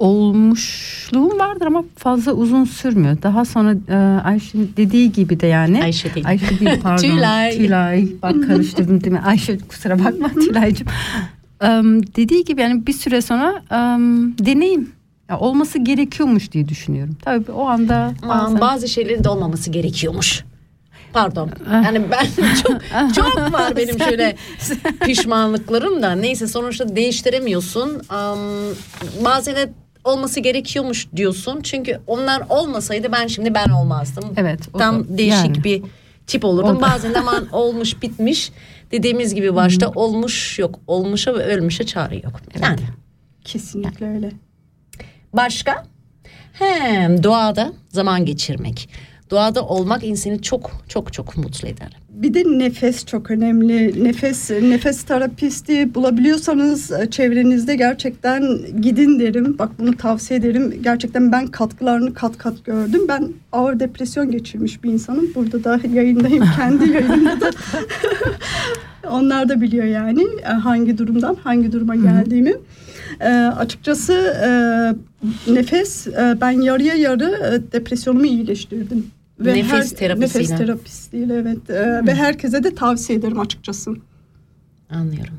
olmuşluğum vardır ama fazla uzun sürmüyor. Daha sonra e, Ayşe'nin dediği gibi de yani. Ayşe değil. Ayşe değil *laughs* pardon. Tülay. Tülay. Bak karıştırdım değil mi? Ayşe kusura bakma *laughs* Tülay'cığım. Em, dediği gibi yani bir süre sonra em, deneyim. Ya olması gerekiyormuş diye düşünüyorum. Tabii o anda bazen- bazı şeylerin de olmaması gerekiyormuş. Pardon. Yani ben *laughs* çok çok var benim şöyle pişmanlıklarım da. Neyse sonuçta değiştiremiyorsun. Am, bazen de olması gerekiyormuş diyorsun. Çünkü onlar olmasaydı ben şimdi ben olmazdım. Evet, o Tam da- değişik yani. bir tip olurdum. O da- Bazen de aman olmuş bitmiş. Dediğimiz gibi başta olmuş yok. Olmuşa ve ölmüşe çare yok. Yani Kesinlikle öyle. Başka? Hem doğada zaman geçirmek. Doğada olmak insanı çok çok çok mutlu eder. Bir de nefes çok önemli. Nefes nefes terapisti bulabiliyorsanız e, çevrenizde gerçekten gidin derim. Bak bunu tavsiye ederim. Gerçekten ben katkılarını kat kat gördüm. Ben ağır depresyon geçirmiş bir insanım. Burada da yayındayım. *laughs* Kendi yayınımda da. Onlar da biliyor yani e, hangi durumdan hangi duruma geldiğimi. E, açıkçası e, nefes e, ben yarıya yarı e, depresyonumu iyileştirdim. Nefes terapisiyle. Nefes terapistiyle evet. E, Ve herkese de tavsiye ederim açıkçası. Anlıyorum.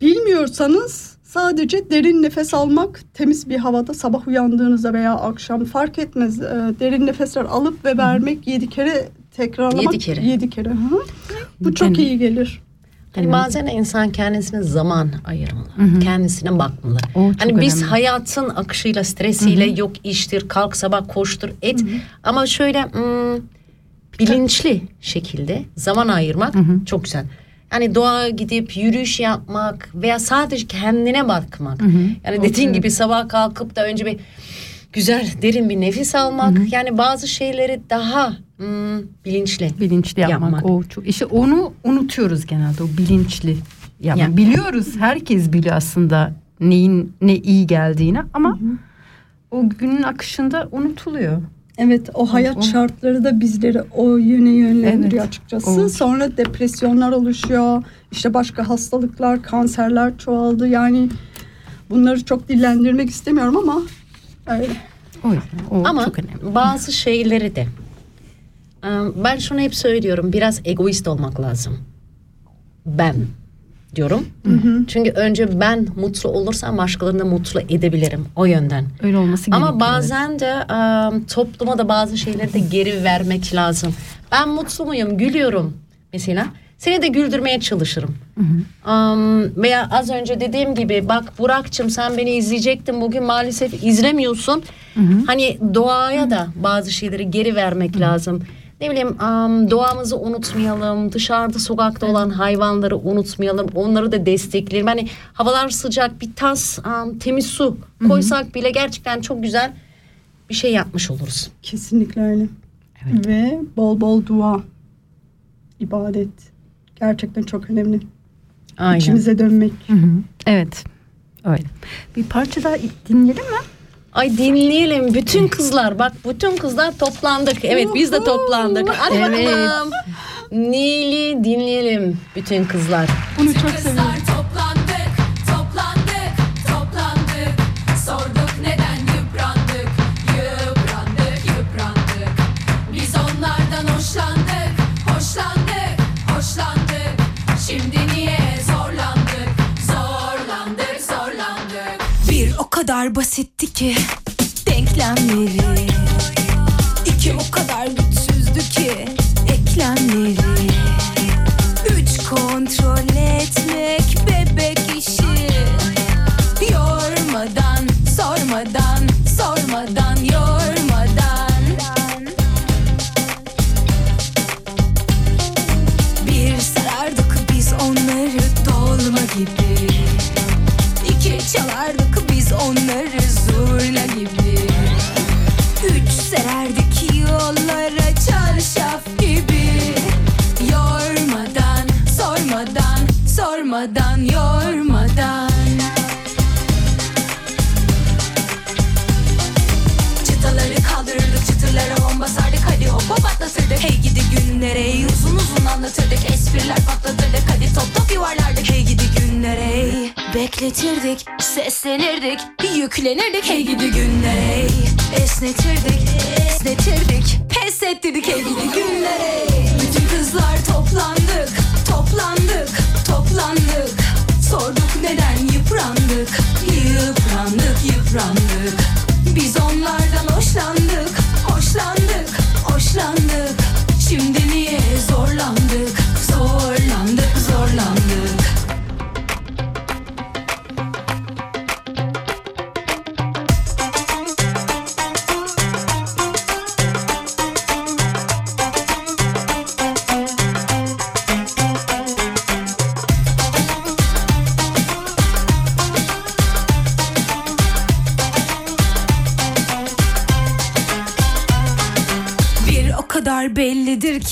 Bilmiyorsanız sadece derin nefes almak, temiz bir havada sabah uyandığınızda veya akşam fark etmez. E, derin nefesler alıp ve vermek yedi kere tekrarlamak. Yedi kere. Yedi kere. hı. Bu çok Yani- iyi gelir. Hani bazen insan kendisine zaman ayırmalı. Kendisine bakmalı. O hani biz önemli. hayatın akışıyla, stresiyle yok iştir, kalk sabah koştur, et. Ama şöyle hmm, bilinçli şekilde zaman ayırmak çok güzel. Yani doğa gidip yürüyüş yapmak veya sadece kendine bakmak. Yani dediğin gibi sabah kalkıp da önce bir güzel derin bir nefes almak. Yani bazı şeyleri daha hmm, bilinçli. bilinçli yapmak, Yapmak. o çok işte onu unutuyoruz genelde o bilinçli yapmak. Ya. Biliyoruz herkes biliyor aslında neyin ne iyi geldiğini ama o günün akışında unutuluyor. Evet o hayat o- şartları da bizleri o yöne yönlendiriyor Evet, açıkçası. o- Sonra depresyonlar oluşuyor. İşte başka hastalıklar, kanserler çoğaldı. Yani bunları çok dillendirmek istemiyorum ama öyle. O yüzden o Ama çok önemli. bazı şeyleri de ben şunu hep söylüyorum biraz egoist olmak lazım. Ben diyorum. Çünkü önce ben mutlu olursam başkalarını da mutlu edebilirim o yönden. Öyle olması gerekiyor. Ama bazen de e, topluma da bazı şeyleri de geri vermek lazım. Ben mutlu muyum, gülüyorum mesela. seni de güldürmeye çalışırım. Am, veya az önce dediğim gibi bak Burak'cığım sen beni izleyecektin bugün maalesef izlemiyorsun. Hani doğaya da bazı şeyleri geri vermek lazım. Ne bileyim am, doğamızı unutmayalım. Dışarıda sokakta olan hayvanları unutmayalım. Onları da destekleyelim. Hani havalar sıcak bir tas temiz su koysak bile gerçekten çok güzel bir şey yapmış oluruz. Kesinlikle öyle. Ve bol bol dua, ibadet. Gerçekten çok önemli. Aynen. İçimize dönmek. Evet. Öyle. Bir parça daha dinleyelim mi? Ay dinleyelim bütün kızlar bak bütün kızlar toplandık. Evet biz de toplandık. Hadi Evet. bakalım. Nil'i dinleyelim bütün kızlar. Bunu çok seviyorum. Toplandık, toplandık, toplandık. Sorduk neden yıprandık, yıprandık, yıprandık. Biz onlardan hoşlandık, hoşlandık, hoşlandık. Şimdi niye zorlandık, zorlandık, zorlandık. Bir o kadar basitti ki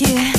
you.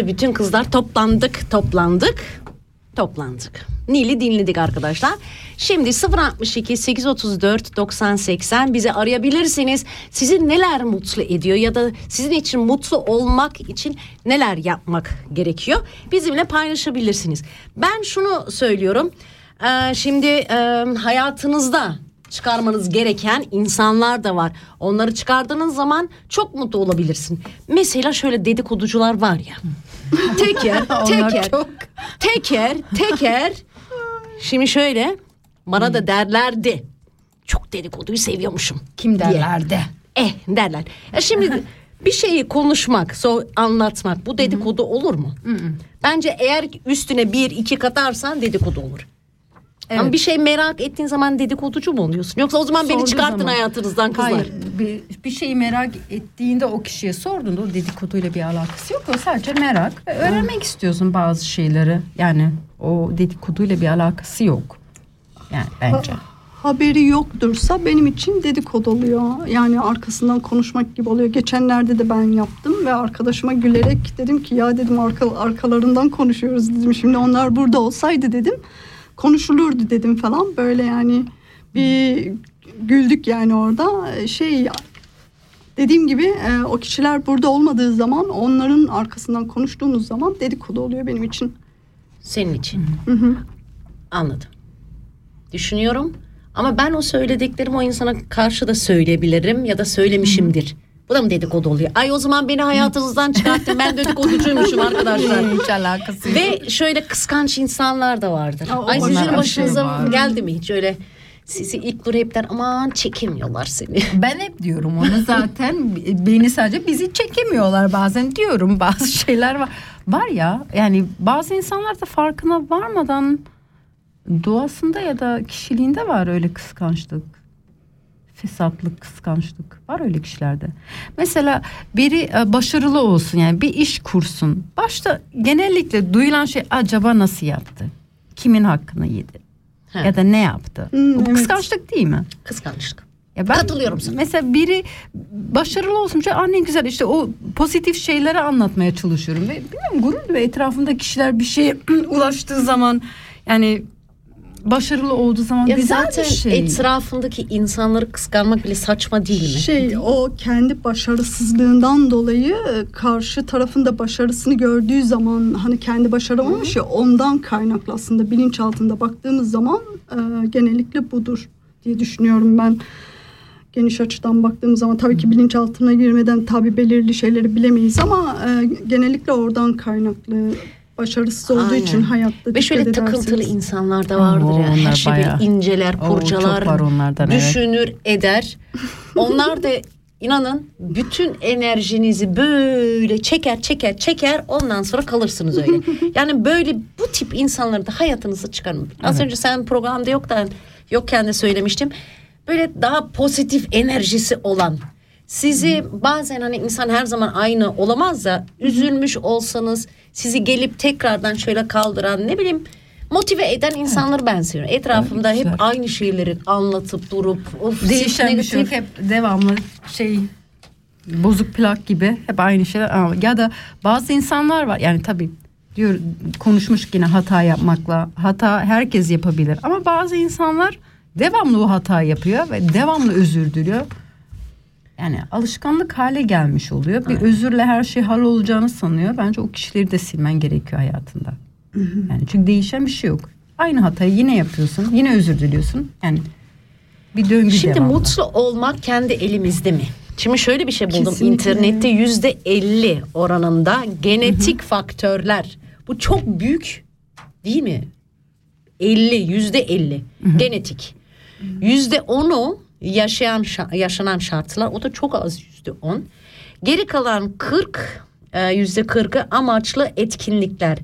De bütün kızlar toplandık, toplandık, toplandık. Nil'i dinledik arkadaşlar. Şimdi 062 834 90 80 bizi arayabilirsiniz. Sizi neler mutlu ediyor ya da sizin için mutlu olmak için neler yapmak gerekiyor? Bizimle paylaşabilirsiniz. Ben şunu söylüyorum. Ee, şimdi e, hayatınızda çıkarmanız gereken insanlar da var. Onları çıkardığınız zaman çok mutlu olabilirsin. Mesela şöyle dedikoducular var ya. *laughs* teker, teker, çok. teker, teker. Şimdi şöyle bana da derlerdi. çok dedikoduyu seviyormuşum. Kim diye. derler de. Eh derler. Ya şimdi bir şeyi konuşmak, so anlatmak bu dedikodu olur mu? Bence eğer üstüne bir iki katarsan dedikodu olur. Ama Evet. bir şey merak ettiğin zaman dedikoducu mu oluyorsun? Yoksa o zaman beni Sorduğu çıkartın zaman- hayatınızdan kızlar. Hayır bir, bir şeyi merak ettiğinde o kişiye sorduğunda o dedikoduyla bir alakası yok. O sadece merak ve öğrenmek istiyorsun bazı şeyleri. Yani o dedikoduyla bir alakası yok. Yani bence. haberi yoktursa benim için dedikodu oluyor. Yani arkasından konuşmak gibi oluyor. Geçenlerde de ben yaptım ve arkadaşıma gülerek dedim ki ya dedim arka, arkalarından konuşuyoruz dedim. Şimdi onlar burada olsaydı dedim konuşulurdu dedim falan. Böyle yani bir güldük yani orada. Şey dediğim gibi e, o kişiler burada olmadığı zaman onların arkasından konuştuğumuz zaman dedikodu oluyor benim için. Senin için. Hı hı. Anladım. Düşünüyorum. Ama ben o söylediklerimi o insana karşı da söyleyebilirim ya da söylemişimdir. Bu da mı dedikodu oluyor? Ay o zaman beni hayatınızdan çıkarttın. Ben dedikoducuymuşum arkadaşlar. Hiç alakası yok. Ve şöyle kıskanç insanlar da vardır. Aa, Ay sizin Şey başınıza var. geldi mi hiç öyle sizi ilk dur hepten aman çekemiyorlar seni. *laughs* Ben hep diyorum onu zaten beni sadece bizi çekemiyorlar bazen diyorum bazı şeyler var. Var ya yani bazı insanlar da farkına varmadan doğasında ya da kişiliğinde var öyle kıskançlık. Fesatlık, kıskançlık var öyle kişilerde. Mesela biri e, başarılı olsun yani bir iş kursun. Başta genellikle duyulan şey acaba nasıl yaptı? Kimin hakkını yedi? Ha. Ya da ne yaptı? Hmm, Bu evet. kıskançlık değil mi? Kıskançlık. Ya ben Katılıyorum sana. Mesela biri başarılı olsun. Aa ne güzel işte o pozitif şeyleri anlatmaya çalışıyorum. Ve bilmiyorum gurur ve etrafında kişiler bir şeye *clears throat* ulaştığı zaman yani başarılı olduğu zaman Ya güzel zaten bir şey. etrafındaki insanları kıskanmak bile saçma değil mi? Şey o kendi başarısızlığından dolayı e, karşı tarafın da başarısını gördüğü zaman hani kendi başaramamış ya ondan kaynaklı aslında bilinç altında baktığımız zaman e, genellikle budur diye düşünüyorum ben. Geniş açıdan baktığımız zaman tabii ki bilinçaltına girmeden tabii belirli şeyleri bilemeyiz ama e, genellikle oradan kaynaklı başarısız olduğu Aynen. için hayatta Ve şöyle takıntılı ederseniz. insanlar da vardır Oo, ya. Her şeyi bayağı. inceler, Oo, kurcalar, var onlardan, evet. düşünür, eder. *laughs* Onlar da inanın bütün enerjinizi böyle çeker çeker çeker ondan sonra kalırsınız öyle. *laughs* Yani böyle bu tip insanları da hayatınıza çıkarın. Az Evet. önce sen programda yoktan yokken de söylemiştim. Böyle daha pozitif enerjisi olan sizi bazen hani insan her zaman aynı olamaz da üzülmüş olsanız sizi gelip tekrardan şöyle kaldıran ne bileyim motive eden insanları ben seviyorum. Etrafımda hep aynı şeyleri anlatıp durup of, Değişen bir şey yok. Hep devamlı şey bozuk plak gibi hep aynı şeyler. Ya da bazı insanlar var yani tabii diyor konuşmuş yine hata yapmakla. Hata herkes yapabilir ama bazı insanlar devamlı o hata yapıyor ve devamlı özür diliyor. Yani alışkanlık hale gelmiş oluyor. Bir özürle her şey hallolacağını sanıyor. Bence o kişileri de silmen gerekiyor hayatında. Yani çünkü değişen bir şey yok. Aynı hatayı yine yapıyorsun. Yine özür diliyorsun. Yani bir döngü Şimdi devamlı. mutlu olmak kendi elimizde mi? Şimdi şöyle bir şey buldum Kesinlikle. internette yüzde 50 oranında genetik faktörler. Bu çok büyük değil mi? 50 yüzde 50 genetik. Yüzde 10'u yaşayan şa- yaşanan şartlar o da çok az yüzde 10. Geri kalan 40 e, yüzde 40'ı amaçlı etkinlikler.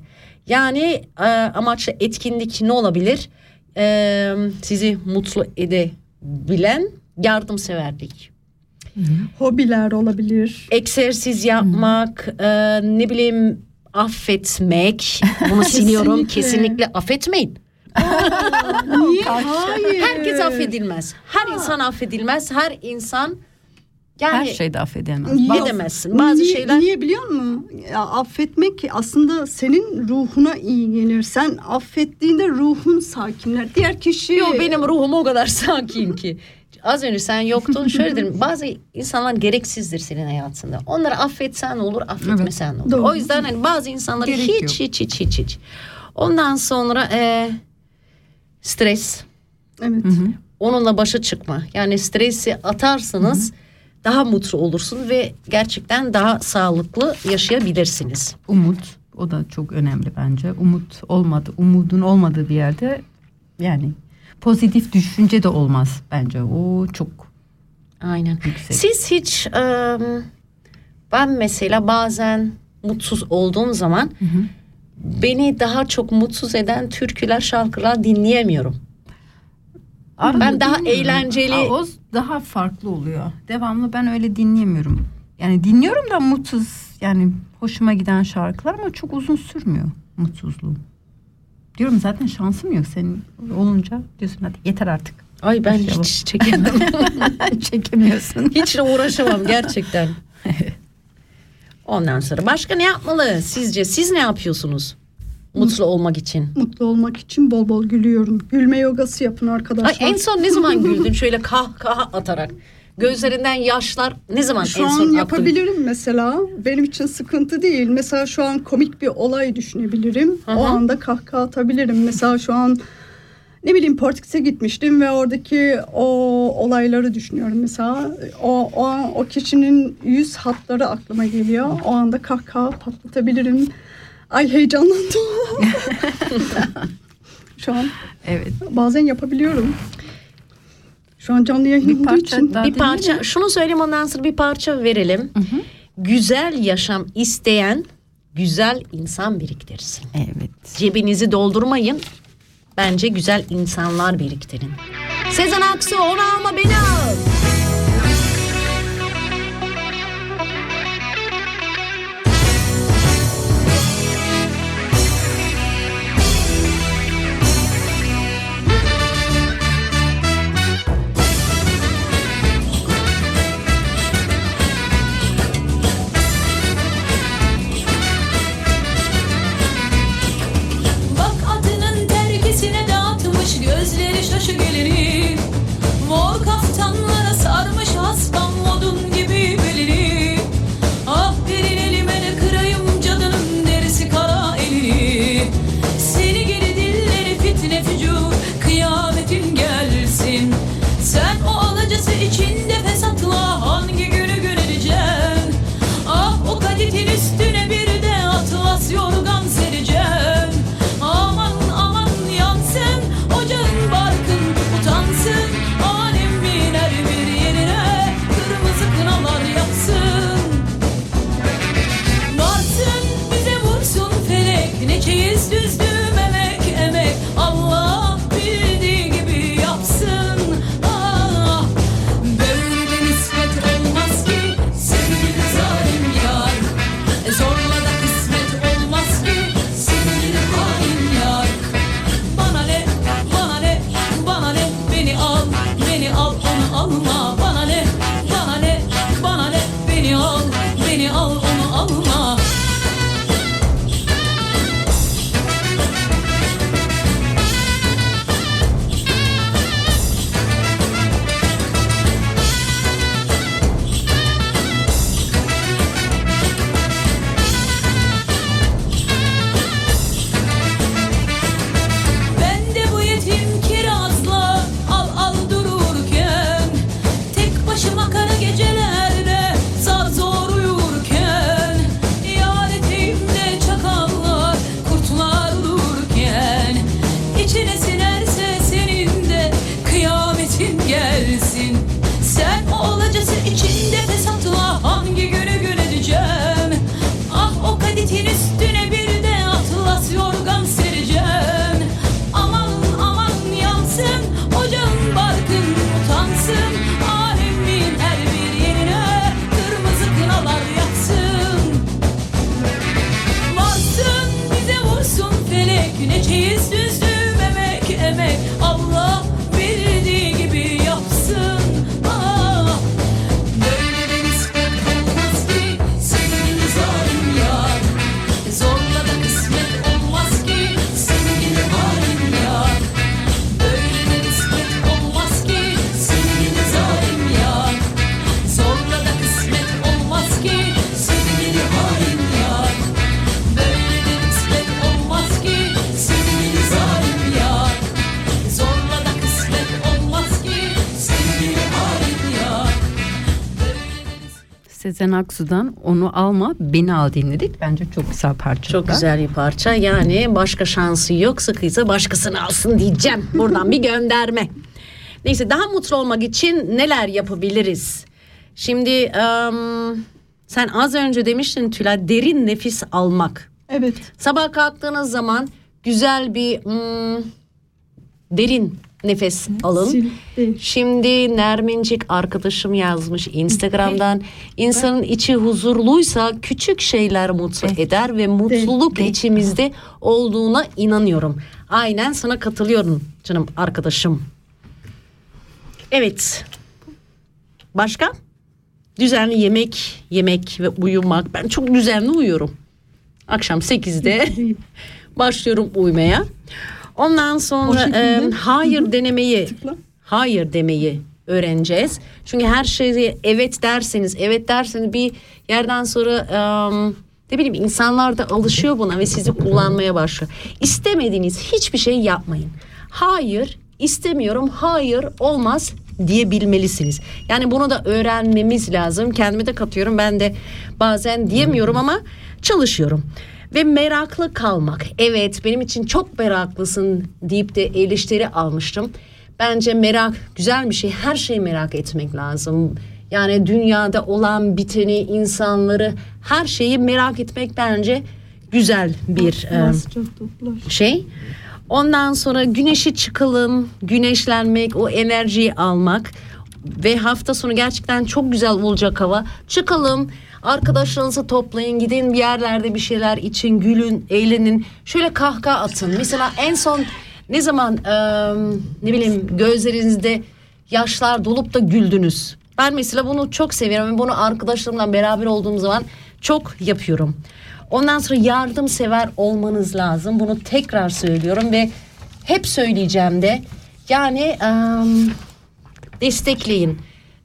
Yani e, amaçlı etkinlik ne olabilir? E, sizi mutlu edebilen yardımseverlik. Hobiler olabilir. Egzersiz yapmak, e, ne bileyim affetmek. Bunu *laughs* siliyorum. Kesinlikle affetmeyin. Niye? Hayır. Herkes affedilmez. Her insan affedilmez. Her insan yani Her şeyde affedemez. Niye- edemezsin. Bazı niye, şeyler Niye biliyor musun? Ya, affetmek aslında senin ruhuna iyi gelir. Sen affettiğinde ruhun sakinler. Diğer kişi... Yo benim ruhum o kadar *laughs* sakin ki. Az önce sen yoktun şöyle dedim. *laughs* Bazı insanlar gereksizdir senin hayatında. Onları affetsen olur, affetmesen olur. Doğru. O yüzden hani bazı insanları hiç, yok. hiç hiç hiç hiç. Ondan sonra e, stres. Evet. Onunla başa çıkma. Yani stresi atarsanız daha mutlu olursun ve gerçekten daha sağlıklı yaşayabilirsiniz. Umut o da çok önemli bence. Umut olmadı, umudun olmadığı bir yerde yani pozitif düşünce de olmaz bence. O çok Aynen. yüksek. Siz hiç e, ben mesela bazen mutsuz olduğum zaman beni daha çok mutsuz eden türküler, şarkılar dinleyemiyorum. Arada ben daha eğlenceli Aa, o daha farklı oluyor. Devamlı ben öyle dinleyemiyorum. Yani dinliyorum da mutsuz yani hoşuma giden şarkılar ama çok uzun sürmüyor mutsuzluğum. Diyorum zaten şansım yok senin olunca diyorsun hadi yeter artık. Ay ben Başlayalım. hiç çekemem. *laughs* Çekemiyorsun. hiç uğraşamam gerçekten. *laughs* Ondan sonra başka ne yapmalı sizce? Siz ne yapıyorsunuz? Mutlu olmak için. Mutlu olmak için bol bol gülüyorum. Gülme yogası yapın Ay, arkadaşlar. en son ne zaman güldün şöyle kahkaha atarak? Gözlerinden yaşlar ne zaman Şu en an son aktın? yapabilirim mesela. Benim için sıkıntı değil. Mesela şu an komik bir olay düşünebilirim. Hı hı. O anda kahkaha atabilirim. Mesela şu an ne bileyim Portekiz'e gitmiştim ve oradaki o olayları düşünüyorum mesela. O, o, an o kişinin yüz hatları aklıma geliyor. O anda kahkaha patlatabilirim. Ay heyecanlandım. *laughs* şu an Evet. bazen yapabiliyorum. Şu an canlı yayın Bir parça için. daha bir parça şunu söyleyeyim ondan sonra bir parça verelim. Güzel yaşam isteyen güzel insan biriktirsin. Evet. Cebinizi doldurmayın. Bence güzel insanlar biriktirin. Sezen Aksu onu alma beni al. Sezen Aksu'dan onu alma beni al dinledik. Bence çok güzel parça. Çok güzel bir parça. Yani başka şansı yok. Sıkıysa başkasını alsın diyeceğim. Buradan bir gönderme. Neyse daha mutlu olmak için neler yapabiliriz? Şimdi em, sen az önce demiştin Tülay derin nefis almak. Evet. Sabah kalktığınız zaman güzel bir hmm, derin nefes alın. Şimdi Nermincik arkadaşım yazmış Instagram'dan *laughs* insanın içi huzurluysa küçük şeyler mutlu eder ve mutluluk içimizde olduğuna inanıyorum. Aynen sana katılıyorum canım arkadaşım. Evet. Başka? Düzenli yemek, yemek ve uyumak. Ben çok düzenli uyuyorum. Akşam 8'de *laughs* başlıyorum uyumaya. Ondan sonra e, hayır denemeyi, hayır demeyi öğreneceğiz. Çünkü her şeyi evet derseniz, evet derseniz bir yerden sonra e, ne bileyim insanlar da alışıyor buna ve sizi kullanmaya başlıyor. İstemediğiniz hiçbir şey yapmayın. Hayır, istemiyorum, hayır olmaz diyebilmelisiniz. Yani bunu da öğrenmemiz lazım. Kendime de katıyorum. Ben de bazen diyemiyorum ama çalışıyorum. Ve meraklı kalmak. Evet benim için çok meraklısın deyip de eleştiri almıştım. Bence merak güzel bir şey. Her şeyi merak etmek lazım. Yani dünyada olan biteni, insanları, her şeyi merak etmek bence güzel bir e, şey. Ondan sonra güneşe çıkalım, güneşlenmek, o enerjiyi almak ve hafta sonu gerçekten çok güzel olacak hava. Çıkalım, arkadaşlarınızı toplayın, gidin bir yerlerde bir şeyler için, gülün, eğlenin. Şöyle kahkaha atın. Mesela en son ne zaman eee, ne bileyim gözlerinizde yaşlar dolup da güldünüz. Ben mesela bunu çok seviyorum bunu arkadaşlarımla beraber olduğum zaman çok yapıyorum. Ondan sonra yardımsever olmanız lazım. Bunu tekrar söylüyorum ve hep söyleyeceğim de. Yani em, destekleyin.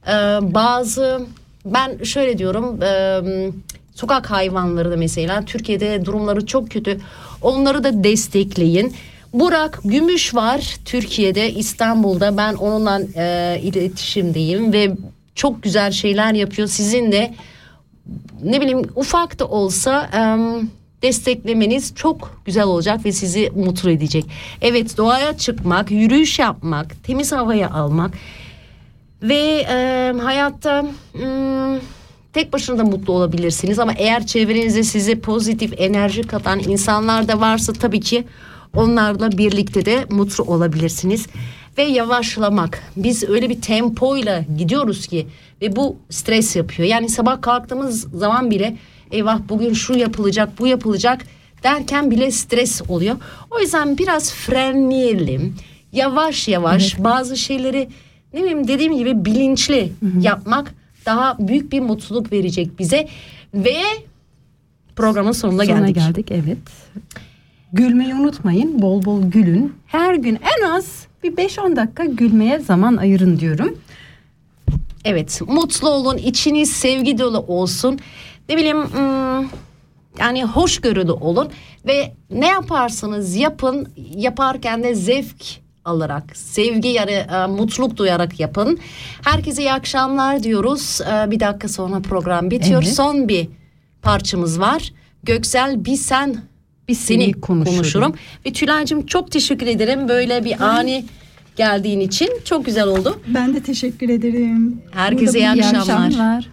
Ee, bazı ben şöyle diyorum em, sokak hayvanları da mesela Türkiye'de durumları çok kötü. Onları da destekleyin. Burak Gümüş var Türkiye'de İstanbul'da ben onunla e, iletişimdeyim ve çok güzel şeyler yapıyor. Sizin de ne bileyim ufak da olsa em, desteklemeniz çok güzel olacak ve sizi mutlu edecek. Evet doğaya çıkmak, yürüyüş yapmak, temiz havaya almak ve em, hayatta hmm, tek başına da mutlu olabilirsiniz ama eğer çevrenizde size pozitif enerji katan insanlar da varsa tabii ki onlarla birlikte de mutlu olabilirsiniz ve yavaşlamak. Biz öyle bir tempoyla gidiyoruz ki ve bu stres yapıyor. Yani sabah kalktığımız zaman bile eyvah bugün şu yapılacak, bu yapılacak derken bile stres oluyor. O yüzden biraz frenleyelim. Yavaş yavaş bazı şeyleri ne bileyim dediğim gibi bilinçli yapmak daha büyük bir mutluluk verecek bize ve programın sonuna Sonuna geldik. geldik evet. Gülmeyi unutmayın. Bol bol gülün. Her gün en az bir 5-10 dakika gülmeye zaman ayırın diyorum. Evet mutlu olun içiniz sevgi dolu olsun ne bileyim hmm, yani hoşgörülü olun ve ne yaparsanız yapın yaparken de zevk alarak sevgi yani e, mutluluk duyarak yapın. Herkese iyi akşamlar diyoruz. E, bir dakika sonra program bitiyor. Evet. Son bir parçamız var. Göksel bir sen bir seni konuşurum. konuşurum. Ve Tülay'cığım çok teşekkür ederim böyle bir ani geldiğin için. Çok güzel oldu. Ben de teşekkür ederim. Herkese iyi Burada- akşamlar. Akşamüstü